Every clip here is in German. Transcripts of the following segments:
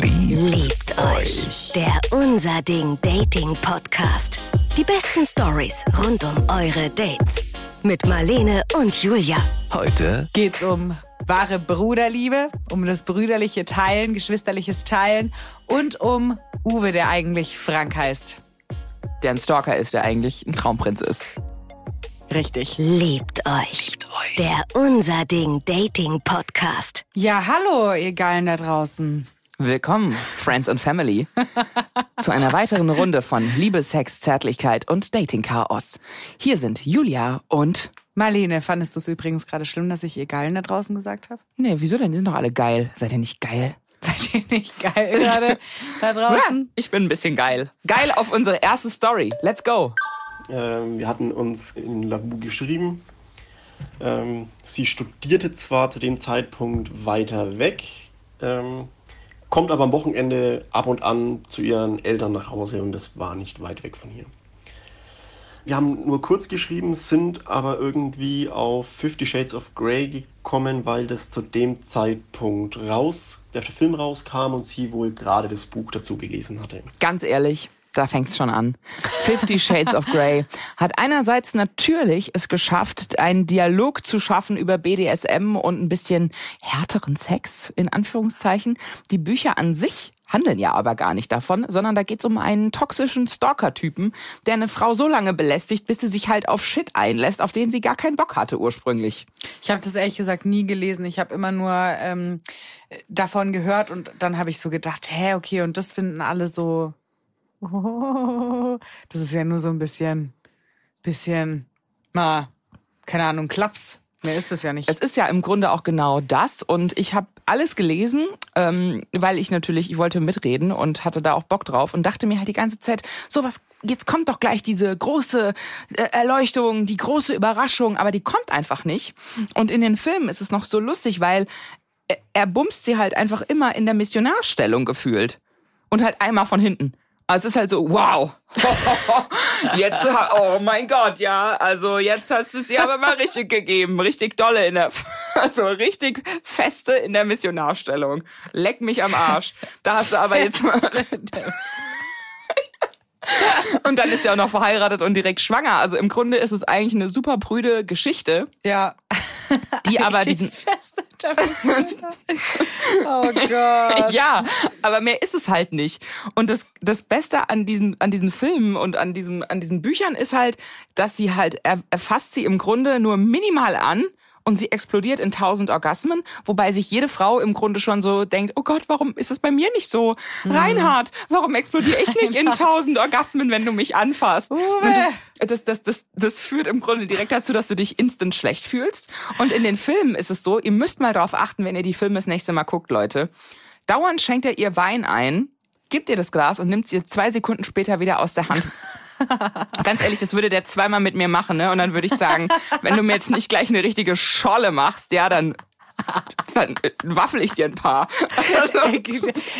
Liebt euch. Der Unser Ding Dating Podcast. Die besten Stories rund um eure Dates. Mit Marlene und Julia. Heute geht's um wahre Bruderliebe, um das brüderliche Teilen, geschwisterliches Teilen und um Uwe, der eigentlich Frank heißt. Der ein Stalker ist, der eigentlich ein Traumprinz ist. Richtig. Liebt euch. Liebt euch. Der Unser Ding Dating Podcast. Ja, hallo, ihr Geilen da draußen. Willkommen, Friends and Family, zu einer weiteren Runde von Liebe, Sex, Zärtlichkeit und Dating-Chaos. Hier sind Julia und Marlene. Fandest du es übrigens gerade schlimm, dass ich ihr Geilen da draußen gesagt habe? Nee, wieso denn? Die sind doch alle geil. Seid ihr nicht geil? Seid ihr nicht geil gerade da draußen? Ja, ich bin ein bisschen geil. Geil auf unsere erste Story. Let's go. Ähm, wir hatten uns in Lavu geschrieben. Ähm, sie studierte zwar zu dem Zeitpunkt weiter weg, ähm, kommt aber am Wochenende ab und an zu ihren Eltern nach Hause und das war nicht weit weg von hier. Wir haben nur kurz geschrieben, sind aber irgendwie auf Fifty Shades of Grey gekommen, weil das zu dem Zeitpunkt raus, der Film rauskam und sie wohl gerade das Buch dazu gelesen hatte. Ganz ehrlich, da fängt's schon an. Fifty Shades of Grey hat einerseits natürlich es geschafft, einen Dialog zu schaffen über BDSM und ein bisschen härteren Sex, in Anführungszeichen. Die Bücher an sich handeln ja aber gar nicht davon, sondern da geht's um einen toxischen Stalker-Typen, der eine Frau so lange belästigt, bis sie sich halt auf Shit einlässt, auf den sie gar keinen Bock hatte ursprünglich. Ich habe das ehrlich gesagt nie gelesen. Ich habe immer nur ähm, davon gehört und dann habe ich so gedacht, hä, okay, und das finden alle so oh, das ist ja nur so ein bisschen, bisschen, na, keine Ahnung, Klaps. Mehr ist es ja nicht. Es ist ja im Grunde auch genau das. Und ich habe alles gelesen, ähm, weil ich natürlich, ich wollte mitreden und hatte da auch Bock drauf und dachte mir halt die ganze Zeit, so was, jetzt kommt doch gleich diese große äh, Erleuchtung, die große Überraschung, aber die kommt einfach nicht. Und in den Filmen ist es noch so lustig, weil er bumst sie halt einfach immer in der Missionarstellung gefühlt. Und halt einmal von hinten. Also es ist halt so, wow. jetzt, oh mein Gott, ja. Also jetzt hast du es ihr aber mal richtig gegeben. Richtig dolle in der, also richtig feste in der Missionarstellung. Leck mich am Arsch. Da hast du aber jetzt mal. Und dann ist er auch noch verheiratet und direkt schwanger. Also im Grunde ist es eigentlich eine super prüde Geschichte. Ja. Die aber diesen. oh Gott. Ja, aber mehr ist es halt nicht. Und das, das Beste an diesen, an diesen Filmen und an, diesem, an diesen Büchern ist halt, dass sie halt, er, er fasst sie im Grunde nur minimal an und sie explodiert in tausend Orgasmen, wobei sich jede Frau im Grunde schon so denkt, oh Gott, warum ist es bei mir nicht so? Mhm. Reinhard, warum explodiere ich nicht in tausend Orgasmen, wenn du mich anfasst? Du, das, das, das, das führt im Grunde direkt dazu, dass du dich instant schlecht fühlst. Und in den Filmen ist es so, ihr müsst mal darauf achten, wenn ihr die Filme das nächste Mal guckt, Leute. Dauernd schenkt er ihr Wein ein, gibt ihr das Glas und nimmt sie zwei Sekunden später wieder aus der Hand. Ganz ehrlich, das würde der zweimal mit mir machen, ne? Und dann würde ich sagen, wenn du mir jetzt nicht gleich eine richtige Scholle machst, ja, dann dann waffel ich dir ein paar. Also.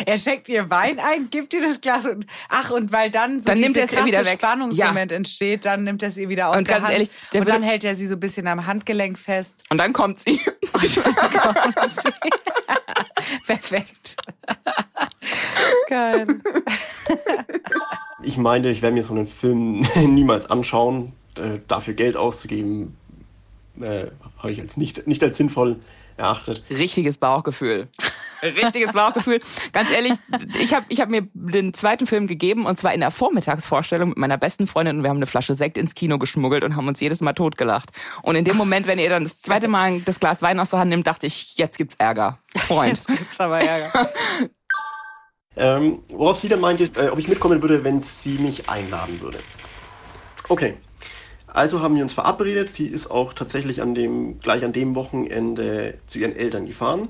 er schenkt ihr Wein ein, gibt ihr das Glas und ach und weil dann so dann nimmt er es wieder weg. Spannungsmoment ja. entsteht, dann nimmt er sie wieder aus und der Hand ehrlich, und dann hält er sie so ein bisschen am Handgelenk fest. Und dann kommt sie. Und dann kommt sie. Perfekt. Geil. Ich meine, ich werde mir so einen Film niemals anschauen. Äh, dafür Geld auszugeben, äh, habe ich als nicht, nicht als sinnvoll erachtet. Richtiges Bauchgefühl. Richtiges Bauchgefühl. Ganz ehrlich, ich habe ich hab mir den zweiten Film gegeben und zwar in der Vormittagsvorstellung mit meiner besten Freundin und wir haben eine Flasche Sekt ins Kino geschmuggelt und haben uns jedes Mal totgelacht. Und in dem Moment, wenn ihr dann das zweite Mal das Glas Wein aus der Hand nimmt, dachte ich, jetzt gibt's Ärger. Freund. Jetzt gibt's aber Ärger. ähm, worauf sie dann meinte, äh, ob ich mitkommen würde, wenn sie mich einladen würde. Okay. Also haben wir uns verabredet. Sie ist auch tatsächlich an dem, gleich an dem Wochenende zu ihren Eltern gefahren.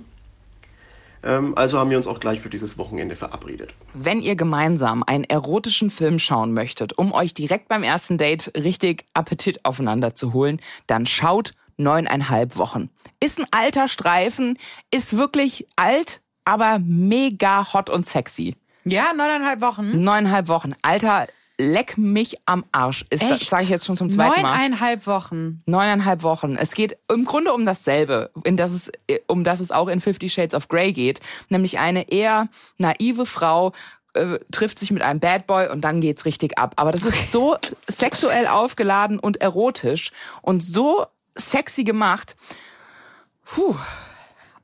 Ähm, also haben wir uns auch gleich für dieses Wochenende verabredet. Wenn ihr gemeinsam einen erotischen Film schauen möchtet, um euch direkt beim ersten Date richtig Appetit aufeinander zu holen, dann schaut neuneinhalb Wochen. Ist ein alter Streifen, ist wirklich alt, aber mega hot und sexy. Ja, neuneinhalb Wochen. Neuneinhalb Wochen. Alter, leck mich am Arsch. Ist das Echt? sage ich jetzt schon zum zweiten Mal. Neuneinhalb Wochen. Neuneinhalb Wochen. Es geht im Grunde um dasselbe, in das es, um das es auch in Fifty Shades of Grey geht. Nämlich eine eher naive Frau äh, trifft sich mit einem Bad Boy und dann geht's richtig ab. Aber das ist so sexuell aufgeladen und erotisch und so sexy gemacht. Puh,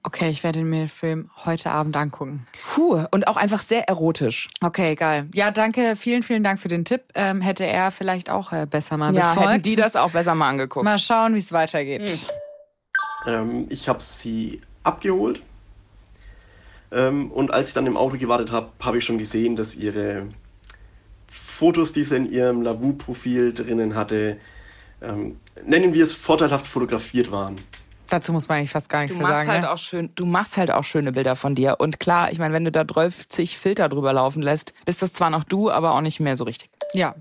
Okay, ich werde mir den Film heute Abend angucken. puh. Und auch einfach sehr erotisch. Okay, geil. Ja, danke, vielen, vielen Dank für den Tipp. Ähm, hätte er vielleicht auch äh, besser mal Ja, befolgt. hätten die das auch besser mal angeguckt. Mal schauen, wie es weitergeht. Ähm, ich habe sie abgeholt. Ähm, und als ich dann im Auto gewartet habe, habe ich schon gesehen, dass ihre Fotos, die sie in ihrem Lavu-Profil drinnen hatte, ähm, nennen wir es vorteilhaft fotografiert waren. Dazu muss man eigentlich fast gar nichts Du mehr machst sagen. halt ne? auch schön, du machst halt auch schöne Bilder von dir. Und klar, ich meine, wenn du da 30 Filter drüber laufen lässt, bist das zwar noch du, aber auch nicht mehr so richtig. Ja.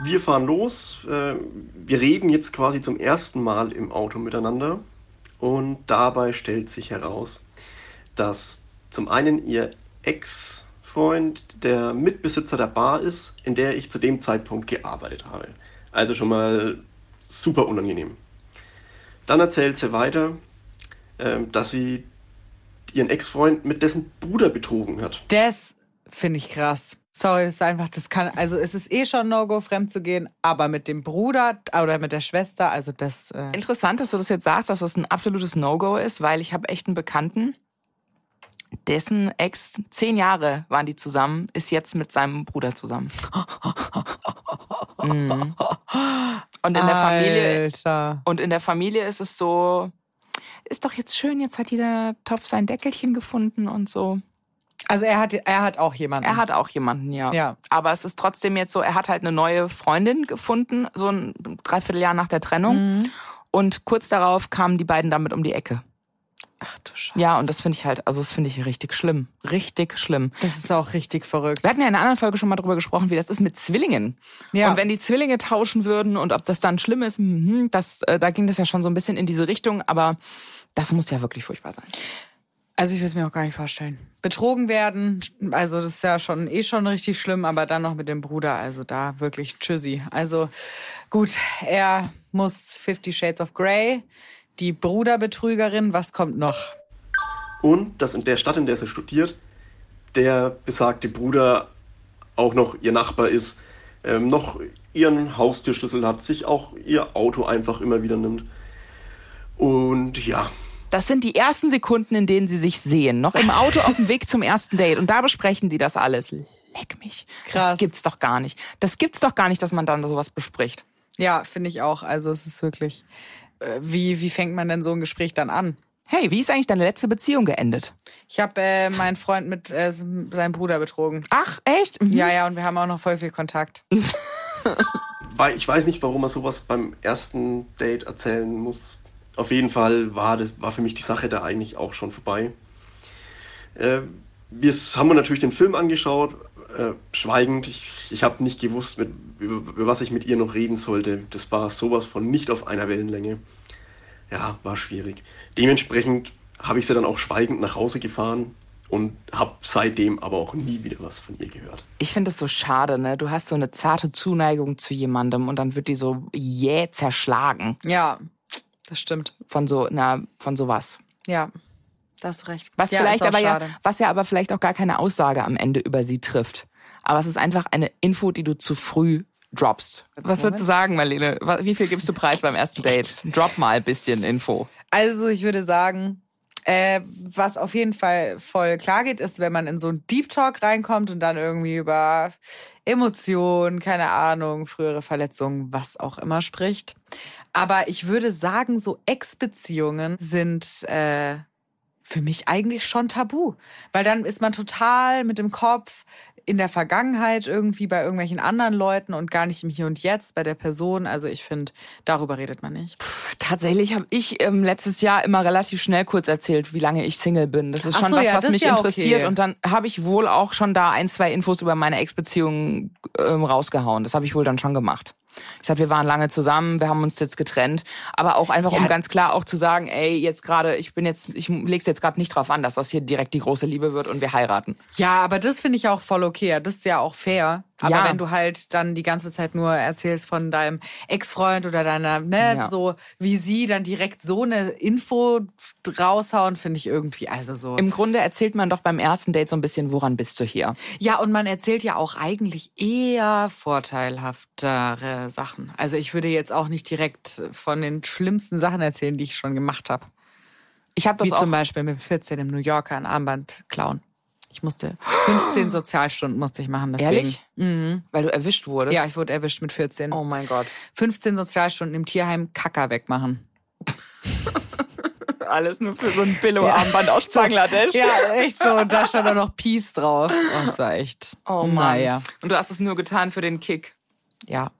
Wir fahren los. Äh, wir reden jetzt quasi zum ersten Mal im Auto miteinander. Und dabei stellt sich heraus, dass zum einen ihr Ex-Freund der Mitbesitzer der Bar ist, in der ich zu dem Zeitpunkt gearbeitet habe. Also schon mal super unangenehm. Dann erzählt sie weiter, ähm, dass sie ihren Ex-Freund mit dessen Bruder betrogen hat. Das finde ich krass. Sorry, das ist einfach, das kann, also es ist eh schon No-Go, fremd zu gehen, aber mit dem Bruder oder mit der Schwester, also das, äh, Interessant, dass du das jetzt sagst, dass das ein absolutes No-Go ist, weil ich habe echt einen Bekannten, dessen Ex, zehn Jahre waren die zusammen, ist jetzt mit seinem Bruder zusammen. Mhm. Und in der Familie Alter. Und in der Familie ist es so, ist doch jetzt schön, jetzt hat jeder Topf sein Deckelchen gefunden und so. Also er hat, er hat auch jemanden. Er hat auch jemanden, ja. Ja. Aber es ist trotzdem jetzt so, er hat halt eine neue Freundin gefunden, so ein Dreivierteljahr nach der Trennung. Mhm. Und kurz darauf kamen die beiden damit um die Ecke. Ach du Scheiße. Ja, und das finde ich halt, also das finde ich richtig schlimm. Richtig schlimm. Das ist auch richtig verrückt. Wir hatten ja in einer anderen Folge schon mal drüber gesprochen, wie das ist mit Zwillingen. Ja. Und wenn die Zwillinge tauschen würden und ob das dann schlimm ist, mhm, das, äh, da ging das ja schon so ein bisschen in diese Richtung, aber das muss ja wirklich furchtbar sein. Also ich will es mir auch gar nicht vorstellen. Betrogen werden, also das ist ja schon eh schon richtig schlimm, aber dann noch mit dem Bruder, also da wirklich tschüssi. Also gut, er muss Fifty Shades of Grey, die Bruderbetrügerin, was kommt noch? Und dass in der Stadt, in der sie studiert, der besagte Bruder auch noch ihr Nachbar ist, ähm, noch ihren Haustürschlüssel hat, sich auch ihr Auto einfach immer wieder nimmt. Und ja, Das sind die ersten Sekunden, in denen sie sich sehen. Noch im Auto auf dem Weg zum ersten Date. Und da besprechen sie das alles. Leck mich. Das Krass. gibt's doch gar nicht. Das gibt's doch gar nicht, dass man dann sowas bespricht. Ja, finde ich auch. Also es ist wirklich, wie, wie fängt man denn so ein Gespräch dann an? Hey, wie ist eigentlich deine letzte Beziehung geendet? Ich habe äh, meinen Freund mit äh, seinem Bruder betrogen. Ach, echt? Mhm. Ja, ja, und wir haben auch noch voll viel Kontakt. ich weiß nicht, warum man sowas beim ersten Date erzählen muss. Auf jeden Fall war, das, war für mich die Sache da eigentlich auch schon vorbei. Äh, wir haben uns natürlich den Film angeschaut, äh, schweigend. Ich, ich habe nicht gewusst, mit, über, über was ich mit ihr noch reden sollte. Das war sowas von nicht auf einer Wellenlänge. Ja, war schwierig. Dementsprechend habe ich sie dann auch schweigend nach Hause gefahren und habe seitdem aber auch nie wieder was von ihr gehört. Ich finde es so schade, ne? Du hast so eine zarte Zuneigung zu jemandem und dann wird die so jäh zerschlagen Ja, das stimmt. von so, na, von sowas. Ja, das ist recht. Was ja, vielleicht aber ja, schade. was ja aber vielleicht auch gar keine Aussage am Ende über sie trifft. Aber es ist einfach eine Info, die du zu früh droppst. Was würdest du sagen, Marlene? Wie viel gibst du preis beim ersten Date? Drop mal ein bisschen Info. Also ich würde sagen, äh, was auf jeden Fall voll klar geht, ist, wenn man in so einen Deep Talk reinkommt und dann irgendwie über Emotionen, keine Ahnung, frühere Verletzungen, was auch immer spricht. Aber ich würde sagen, so Ex-Beziehungen sind äh, für mich eigentlich schon tabu. Weil dann ist man total mit dem Kopf in der Vergangenheit irgendwie bei irgendwelchen anderen Leuten und gar nicht im Hier und Jetzt bei der Person. Also ich finde, darüber redet man nicht. Tatsächlich habe ich ähm, letztes Jahr immer relativ schnell kurz erzählt, wie lange ich Single bin. Das ist schon so, was, ja, was mich ja interessiert. okay. Und dann habe ich wohl auch schon da ein, zwei Infos über meine Ex-Beziehung ähm, rausgehauen. Das habe ich wohl dann schon gemacht. Ich sag, wir waren lange zusammen, wir haben uns jetzt getrennt, aber auch einfach, um Ja. ganz klar auch zu sagen, ey, jetzt gerade, ich bin jetzt, ich leg's jetzt gerade nicht drauf an, dass das hier direkt die große Liebe wird und wir heiraten. Ja, aber das finde ich auch voll okay. Das ist ja auch fair. Aber Ja. wenn du halt dann die ganze Zeit nur erzählst von deinem Ex-Freund oder deiner, ne, Ja. so wie sie dann direkt so eine Info raushauen, finde ich irgendwie, also so. Im Grunde erzählt man doch beim ersten Date so ein bisschen, woran bist du hier? Ja, und man erzählt ja auch eigentlich eher vorteilhaftere Sachen. Also ich würde jetzt auch nicht direkt von den schlimmsten Sachen erzählen, die ich schon gemacht habe. Ich habe das Wie auch zum Beispiel mit 14 im New Yorker ein Armband klauen. Ich musste 15 Sozialstunden musste ich machen. Deswegen. Ehrlich? Mhm. Weil du erwischt wurdest. Ja, ich wurde erwischt mit 14. Oh mein Gott. 15 Sozialstunden im Tierheim Kacker wegmachen. Alles nur für so ein Billo-Armband aus Bangladesch. Ja, echt so. Und da stand auch noch Peace drauf. Oh, das war echt. Oh Mann. Naja. Und du hast es nur getan für den Kick. Ja.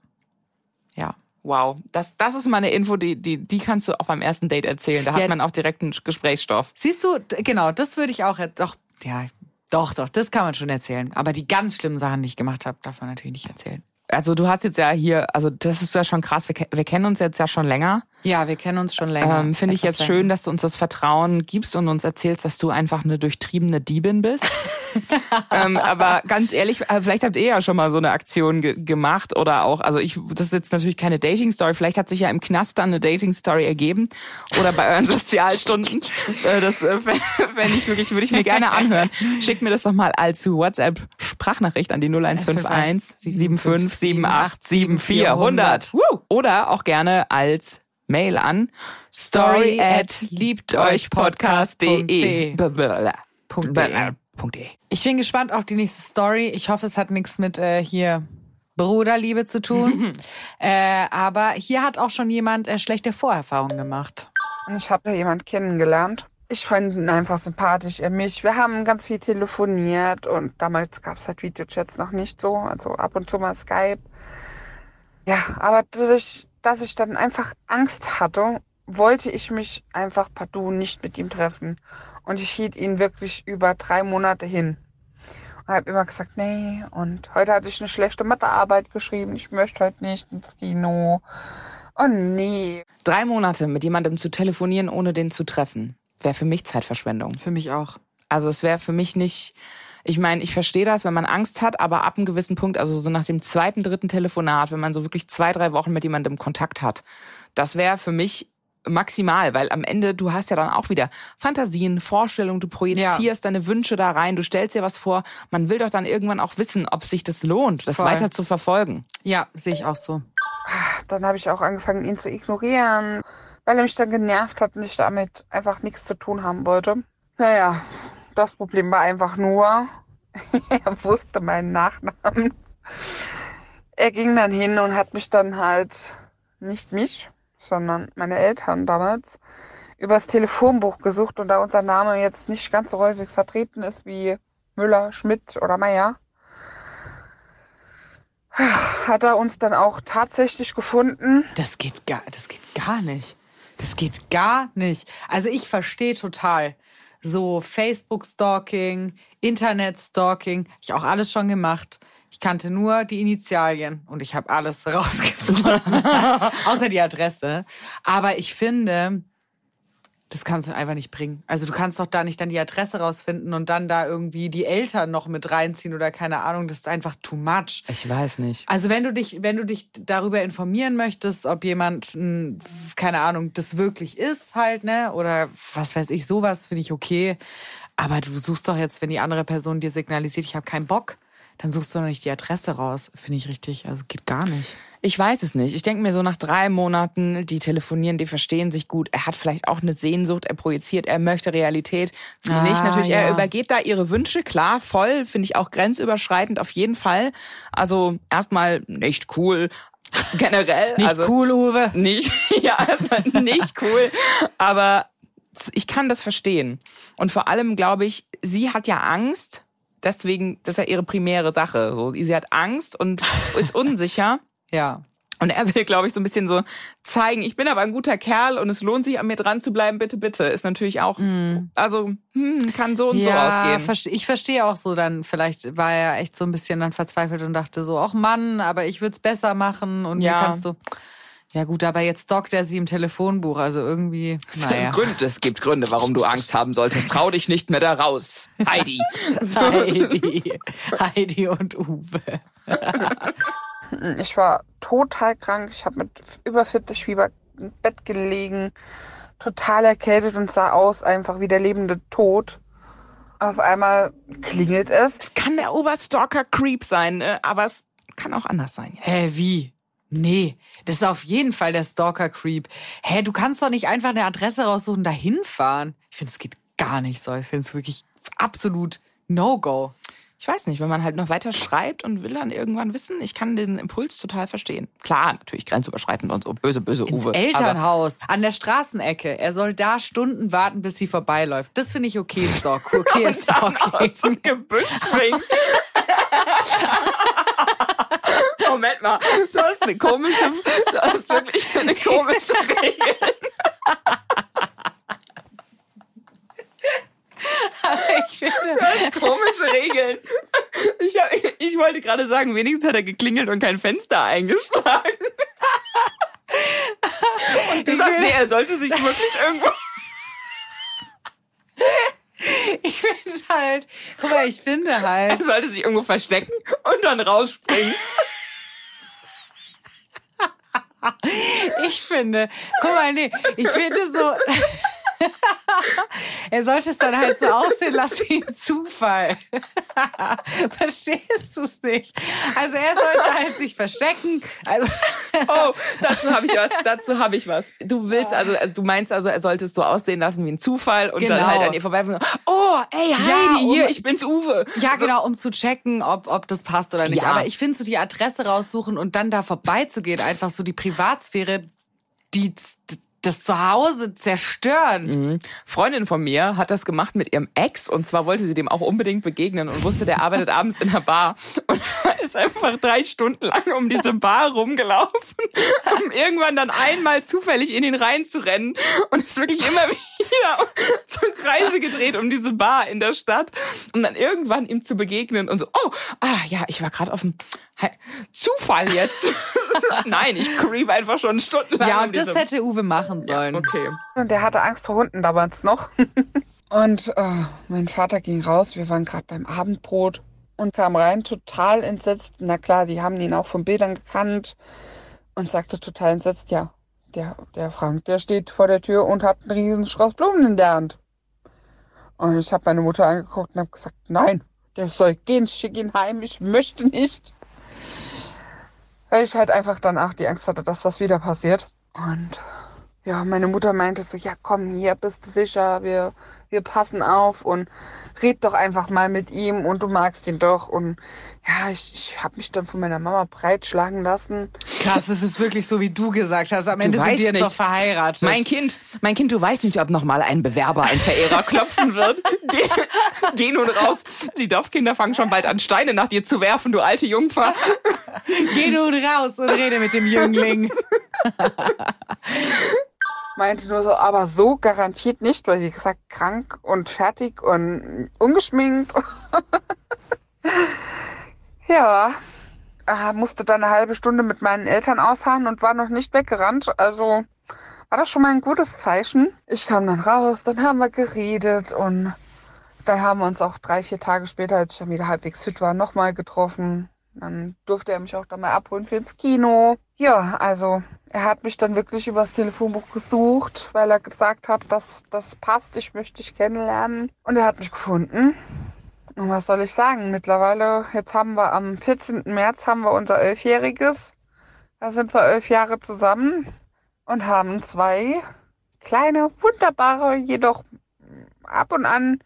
Ja. Wow, das, das ist mal eine Info, die, die, die kannst du auch beim ersten Date erzählen. Da Ja. hat man auch direkt einen Gesprächsstoff. Siehst du, genau, das würde ich auch, jetzt- doch, ja, doch, doch, das kann man schon erzählen. Aber die ganz schlimmen Sachen, die ich gemacht habe, darf man natürlich nicht erzählen. Also du hast jetzt ja hier, also das ist ja schon krass, wir, wir kennen uns jetzt ja schon länger. Ja, wir kennen uns schon länger. Ähm, Finde ich jetzt schön, dass du uns das Vertrauen gibst und uns erzählst, dass du einfach eine durchtriebene Diebin bist. ähm, aber ganz ehrlich, äh, vielleicht habt ihr ja schon mal so eine Aktion ge gemacht oder auch, also ich, das ist jetzt natürlich keine Dating-Story, vielleicht hat sich ja im Knast dann eine Dating-Story ergeben oder bei euren Sozialstunden. äh, das äh, wenn ich wirklich, würde ich mir gerne anhören. Schickt mir das doch mal als WhatsApp-Sprachnachricht an die 0151 75 78 7400. Woo! Oder auch gerne als Mail an story at liebteuchpodcast.de. Ich bin gespannt auf die nächste Story. Ich hoffe, es hat nichts mit äh, hier Bruderliebe zu tun. äh, aber hier hat auch schon jemand äh, schlechte Vorerfahrungen gemacht. Und ich habe da jemand kennengelernt. Ich fand ihn einfach sympathisch, er mich. Wir haben ganz viel telefoniert und damals gab es halt Videochats noch nicht so, also ab und zu mal Skype. Ja, aber dadurch, dass ich dann einfach Angst hatte, wollte ich mich einfach partout nicht mit ihm treffen. Und ich hielt ihn wirklich über drei Monate hin. Und habe immer gesagt, nee. Und heute hatte ich eine schlechte Mathearbeit geschrieben. Ich möchte heute nicht ins Kino. Oh nee. Drei Monate mit jemandem zu telefonieren, ohne den zu treffen, wäre für mich Zeitverschwendung. Für mich auch. Also es wäre für mich nicht. Ich meine, ich verstehe das, wenn man Angst hat, aber ab einem gewissen Punkt, also so nach dem zweiten, dritten Telefonat, wenn man so wirklich zwei, drei Wochen mit jemandem Kontakt hat, das wäre für mich maximal, weil am Ende du hast ja dann auch wieder Fantasien, Vorstellungen, du projizierst deine Wünsche da rein, du stellst dir was vor. Man will doch dann irgendwann auch wissen, ob sich das lohnt, das Voll. weiter zu verfolgen. Ja, sehe ich auch so. dann habe ich auch angefangen, ihn zu ignorieren, weil er mich dann genervt hat und ich damit einfach nichts zu tun haben wollte. Naja, das Problem war einfach nur, er wusste meinen Nachnamen. Er ging dann hin und hat mich dann halt, nicht mich, sondern meine Eltern damals, übers Telefonbuch gesucht und da unser Name jetzt nicht ganz so häufig vertreten ist wie Müller, Schmidt oder Meier, hat er uns dann auch tatsächlich gefunden. Das geht gar, das geht gar nicht. Das geht gar nicht. Also ich verstehe total so Facebook-Stalking, Internet-Stalking. Ich auch alles schon gemacht. Ich kannte nur die Initialien und ich habe alles rausgefunden, außer die Adresse. Aber ich finde, das kannst du einfach nicht bringen. Also du kannst doch da nicht dann die Adresse rausfinden und dann da irgendwie die Eltern noch mit reinziehen oder keine Ahnung. Das ist einfach too much. Ich weiß nicht. Also wenn du dich, wenn du dich darüber informieren möchtest, ob jemand, n, keine Ahnung, das wirklich ist halt, ne? Oder was weiß ich, sowas finde ich okay. Aber du suchst doch jetzt, wenn die andere Person dir signalisiert, ich habe keinen Bock, dann suchst du doch nicht die Adresse raus. Finde ich richtig. Also geht gar nicht. Ich weiß es nicht. Ich denke mir so nach drei Monaten, die telefonieren, die verstehen sich gut. Er hat vielleicht auch eine Sehnsucht, er projiziert, er möchte Realität. Sie Ah, nicht. Natürlich, er ja. übergeht da ihre Wünsche, klar, voll, finde ich auch grenzüberschreitend auf jeden Fall. Also erstmal nicht cool. Generell. Nicht also, cool, Uwe. Nicht, ja, nicht cool. Aber ich kann das verstehen. Und vor allem glaube ich, sie hat ja Angst. Deswegen, das ist ja ihre primäre Sache. So, sie hat Angst und ist unsicher. Ja. Und er will, glaube ich, so ein bisschen so zeigen, ich bin aber ein guter Kerl und es lohnt sich, an mir dran zu bleiben, bitte, bitte. Ist natürlich auch, also, hm, kann so und so ausgehen. ich verstehe auch so dann, vielleicht war er echt so ein bisschen dann verzweifelt und dachte so, ach Mann, aber ich würde es besser machen und Ja. wie kannst du. Ja gut, aber jetzt stalkt er sie im Telefonbuch, also irgendwie, naja. Gründe, es gibt Gründe, warum du Angst haben solltest. Trau dich nicht mehr da raus. Heidi. Heidi. Heidi und Uwe. Ich war total krank. Ich habe mit über 40 Fieber im Bett gelegen, total erkältet und sah aus einfach wie der lebende Tod. Auf einmal klingelt es. Es kann der Oberstalker-Creep sein, ne? aber es kann auch anders sein. Hä, wie? Nee, das ist auf jeden Fall der Stalker-Creep. Hä, du kannst doch nicht einfach eine Adresse raussuchen, dahin fahren. Ich finde, es geht gar nicht so. Ich finde es wirklich absolut No-Go. Ich weiß nicht, wenn man halt noch weiter schreibt und will dann irgendwann wissen, ich kann den Impuls total verstehen. Klar, natürlich grenzüberschreitend und so böse, böse Ins Uwe. Elternhaus, an der Straßenecke. Er soll da Stunden warten, bis sie vorbeiläuft. Das finde ich okay, Stalk. Okay, Stalking. aus dem Gebüsch bringen. Moment mal, du hast eine komische, du hast wirklich eine komische Regel. Ich finde, Komische Regeln. Ich, ich wollte gerade sagen, wenigstens hat er geklingelt und kein Fenster eingeschlagen. Und du sagst, nee, er sollte sich wirklich irgendwo. ich finde halt, guck mal, ich finde Er halt, sollte sich irgendwo verstecken und dann rausspringen. ich finde, guck mal, nee, ich finde so, er sollte es dann halt so aussehen lassen wie ein Zufall. Verstehst du es nicht? Also er sollte halt sich verstecken. Also Oh, dazu habe ich was. Dazu habe ich was. Du willst also, also, du meinst also, er sollte es so aussehen lassen wie ein Zufall und dann Genau. halt an ihr vorbeifahren. Oh, ey, Heidi, Ja, hier, um- ich bin's Uwe. Ja, genau, um zu checken, ob, ob das passt oder nicht. Ja. Aber ich finde so die Adresse raussuchen und dann da vorbeizugehen, einfach so die Privatsphäre, die das Zuhause zerstören. Mhm. Freundin von mir hat das gemacht mit ihrem Ex und zwar wollte sie dem auch unbedingt begegnen und wusste, der arbeitet abends in der Bar und ist einfach drei Stunden lang um diese Bar rumgelaufen, um irgendwann dann einmal zufällig in ihn reinzurennen und ist wirklich immer wieder so Kreise gedreht um diese Bar in der Stadt und dann irgendwann ihm zu begegnen und so, oh, ah ja, ich war gerade auf dem Zufall jetzt. Nein, ich creep einfach schon stundenlang Ja, um und das hätte Uwe machen sollen. Okay. Und der hatte Angst vor Hunden damals noch. Und äh, mein Vater ging raus, wir waren gerade beim Abendbrot und kam rein, total entsetzt. Na klar, die haben ihn auch von Bildern gekannt und sagte total entsetzt, ja, der, der Frank, der steht vor der Tür und hat einen riesen Strauß Blumen in der Hand. Und ich habe meine Mutter angeguckt und habe gesagt, nein, der soll gehen, schick ihn heim, ich möchte nicht. Weil ich halt einfach dann auch die Angst hatte, dass das wieder passiert. Und ja, meine Mutter meinte so, ja komm, hier bist du sicher, wir, wir passen auf und red doch einfach mal mit ihm und du magst ihn doch. Und ja, ich, ich habe mich dann von meiner Mama breitschlagen lassen. Krass, es ist wirklich so, wie du gesagt hast. Am Du Ende sind jetzt nicht. noch verheiratet. Mein Kind, mein Kind, du weißt nicht, ob noch mal ein Bewerber, ein Verehrer klopfen wird. Geh, geh nun raus. Die Dorfkinder fangen schon bald an, Steine nach dir zu werfen, du alte Jungfer. Geh nun raus und rede mit dem Jüngling. Meinte nur so, aber so garantiert nicht, weil wie gesagt, krank und fertig und ungeschminkt. ja, äh, musste dann eine halbe Stunde mit meinen Eltern ausharren und war noch nicht weggerannt. Also war das schon mal ein gutes Zeichen. Ich kam dann raus, dann haben wir geredet und dann haben wir uns auch drei, vier Tage später, als ich dann wieder halbwegs fit war, nochmal getroffen. Dann durfte er mich auch dann mal abholen für ins Kino. Ja, also er hat mich dann wirklich übers Telefonbuch gesucht, weil er gesagt hat, dass das passt, ich möchte dich kennenlernen. Und er hat mich gefunden. Und was soll ich sagen? Mittlerweile, jetzt haben wir am 14. März haben wir unser Elfjähriges. Da sind wir elf Jahre zusammen und haben zwei kleine, wunderbare, jedoch ab und an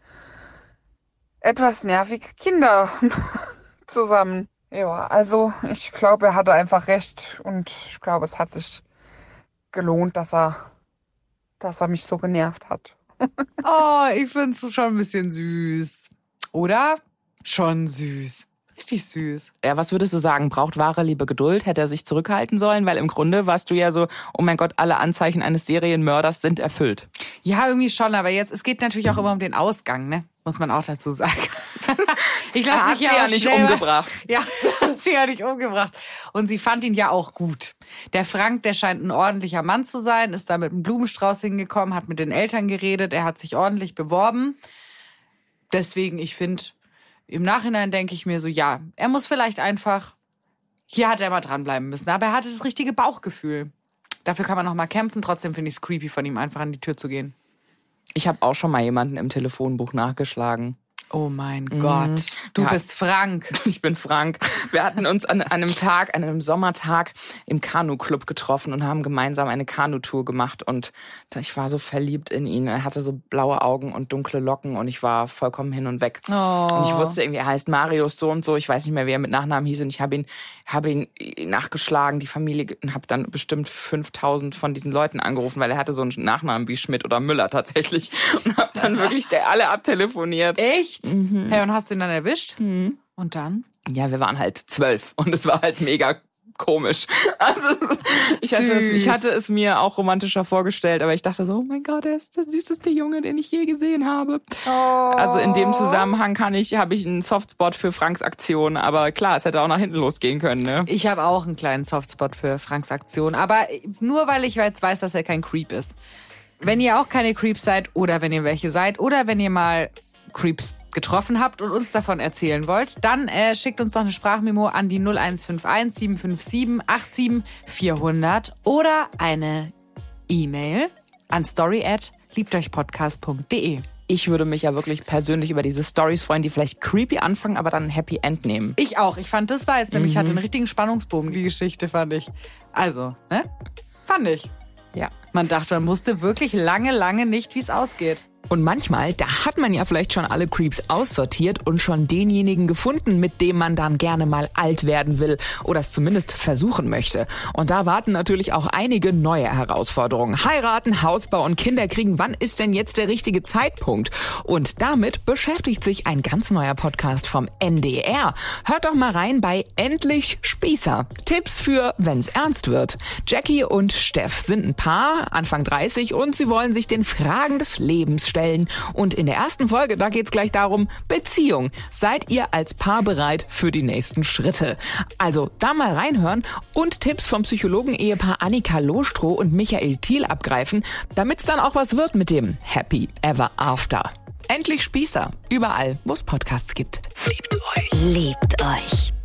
etwas nervige Kinder zusammen. Ja, also ich glaube, er hatte einfach recht und ich glaube, es hat sich gelohnt, dass er, dass er mich so genervt hat. Oh, ich find's schon ein bisschen süß. Oder? Schon süß. Richtig süß. Ja, was würdest du sagen? Braucht wahre Liebe Geduld? Hätte er sich zurückhalten sollen? Weil im Grunde warst du ja so, oh mein Gott, alle Anzeichen eines Serienmörders sind erfüllt. Ja, irgendwie schon, aber jetzt, es geht natürlich auch immer um den Ausgang, ne? muss man auch dazu sagen. ich lasse mich sie ja, ja nicht umgebracht. Ja, hat sie ja nicht umgebracht. Und sie fand ihn ja auch gut. Der Frank, der scheint ein ordentlicher Mann zu sein, ist da mit einem Blumenstrauß hingekommen, hat mit den Eltern geredet, er hat sich ordentlich beworben. Deswegen, ich finde, im Nachhinein denke ich mir so, ja, er muss vielleicht einfach, hier hat er mal dranbleiben müssen. Aber er hatte das richtige Bauchgefühl. Dafür kann man noch mal kämpfen. Trotzdem finde ich es creepy, von ihm einfach an die Tür zu gehen. Ich habe auch schon mal jemanden im Telefonbuch nachgeschlagen. Oh mein Gott. Du Ja. bist Frank. Ich bin Frank. Wir hatten uns an einem Tag, an einem Sommertag im Kanu-Club getroffen und haben gemeinsam eine Kanutour gemacht. Und ich war so verliebt in ihn. Er hatte so blaue Augen und dunkle Locken und ich war vollkommen hin und weg. Und ich wusste irgendwie, er heißt Marius so und so. Ich weiß nicht mehr, wie er mit Nachnamen hieß. Und ich habe ihn, habe ihn nachgeschlagen, die Familie, und habe dann bestimmt 5000 von diesen Leuten angerufen, weil er hatte so einen Nachnamen wie Schmidt oder Müller tatsächlich. Und habe dann wirklich der alle abtelefoniert. Echt? Hey, und hast du ihn dann erwischt? Und dann? Ja, wir waren halt zwölf und es war halt mega komisch. Also ich hatte, es, ich hatte es mir auch romantischer vorgestellt, aber ich dachte so, oh mein Gott, er ist der süßeste Junge, den ich je gesehen habe. Also in dem Zusammenhang kann ich, habe ich einen Softspot für Franks Aktion, aber klar, es hätte auch nach hinten losgehen können, ne? Ich habe auch einen kleinen Softspot für Franks Aktion, aber nur weil ich jetzt weiß, dass er kein Creep ist. Wenn ihr auch keine Creeps seid oder wenn ihr welche seid oder wenn ihr mal Creeps getroffen habt und uns davon erzählen wollt, dann äh, schickt uns doch eine Sprachmemo an die 0151 757 87 400 oder eine E-Mail an story at liebteuchpodcast.de. Ich würde mich ja wirklich persönlich über diese Stories freuen, die vielleicht creepy anfangen, aber dann ein Happy End nehmen. Ich auch. Ich fand, das war jetzt nämlich, hatte einen richtigen Spannungsbogen, die Geschichte, fand ich. Also, ne? Fand ich. Ja. Man dachte, man wusste wirklich lange, lange nicht, wie es ausgeht. Und manchmal, da hat man ja vielleicht schon alle Creeps aussortiert und schon denjenigen gefunden, mit dem man dann gerne mal alt werden will oder es zumindest versuchen möchte. Und da warten natürlich auch einige neue Herausforderungen. Heiraten, Hausbau und Kinder kriegen, wann ist denn jetzt der richtige Zeitpunkt? Und damit beschäftigt sich ein ganz neuer Podcast vom NDR. Hört doch mal rein bei Endlich Spießer. Tipps für, wenn's ernst wird. Jackie und Steff sind ein Paar, Anfang 30 und sie wollen sich den Fragen des Lebens stellen. Und in der ersten Folge, da geht's gleich darum, Beziehung. Seid ihr als Paar bereit für die nächsten Schritte? Also da mal reinhören und Tipps vom Psychologen-Ehepaar Annika Lohstroh und Michael Thiel abgreifen, damit's dann auch was wird mit dem Happy Ever After. Endlich Spießer. Überall, wo es Podcasts gibt. Liebt euch.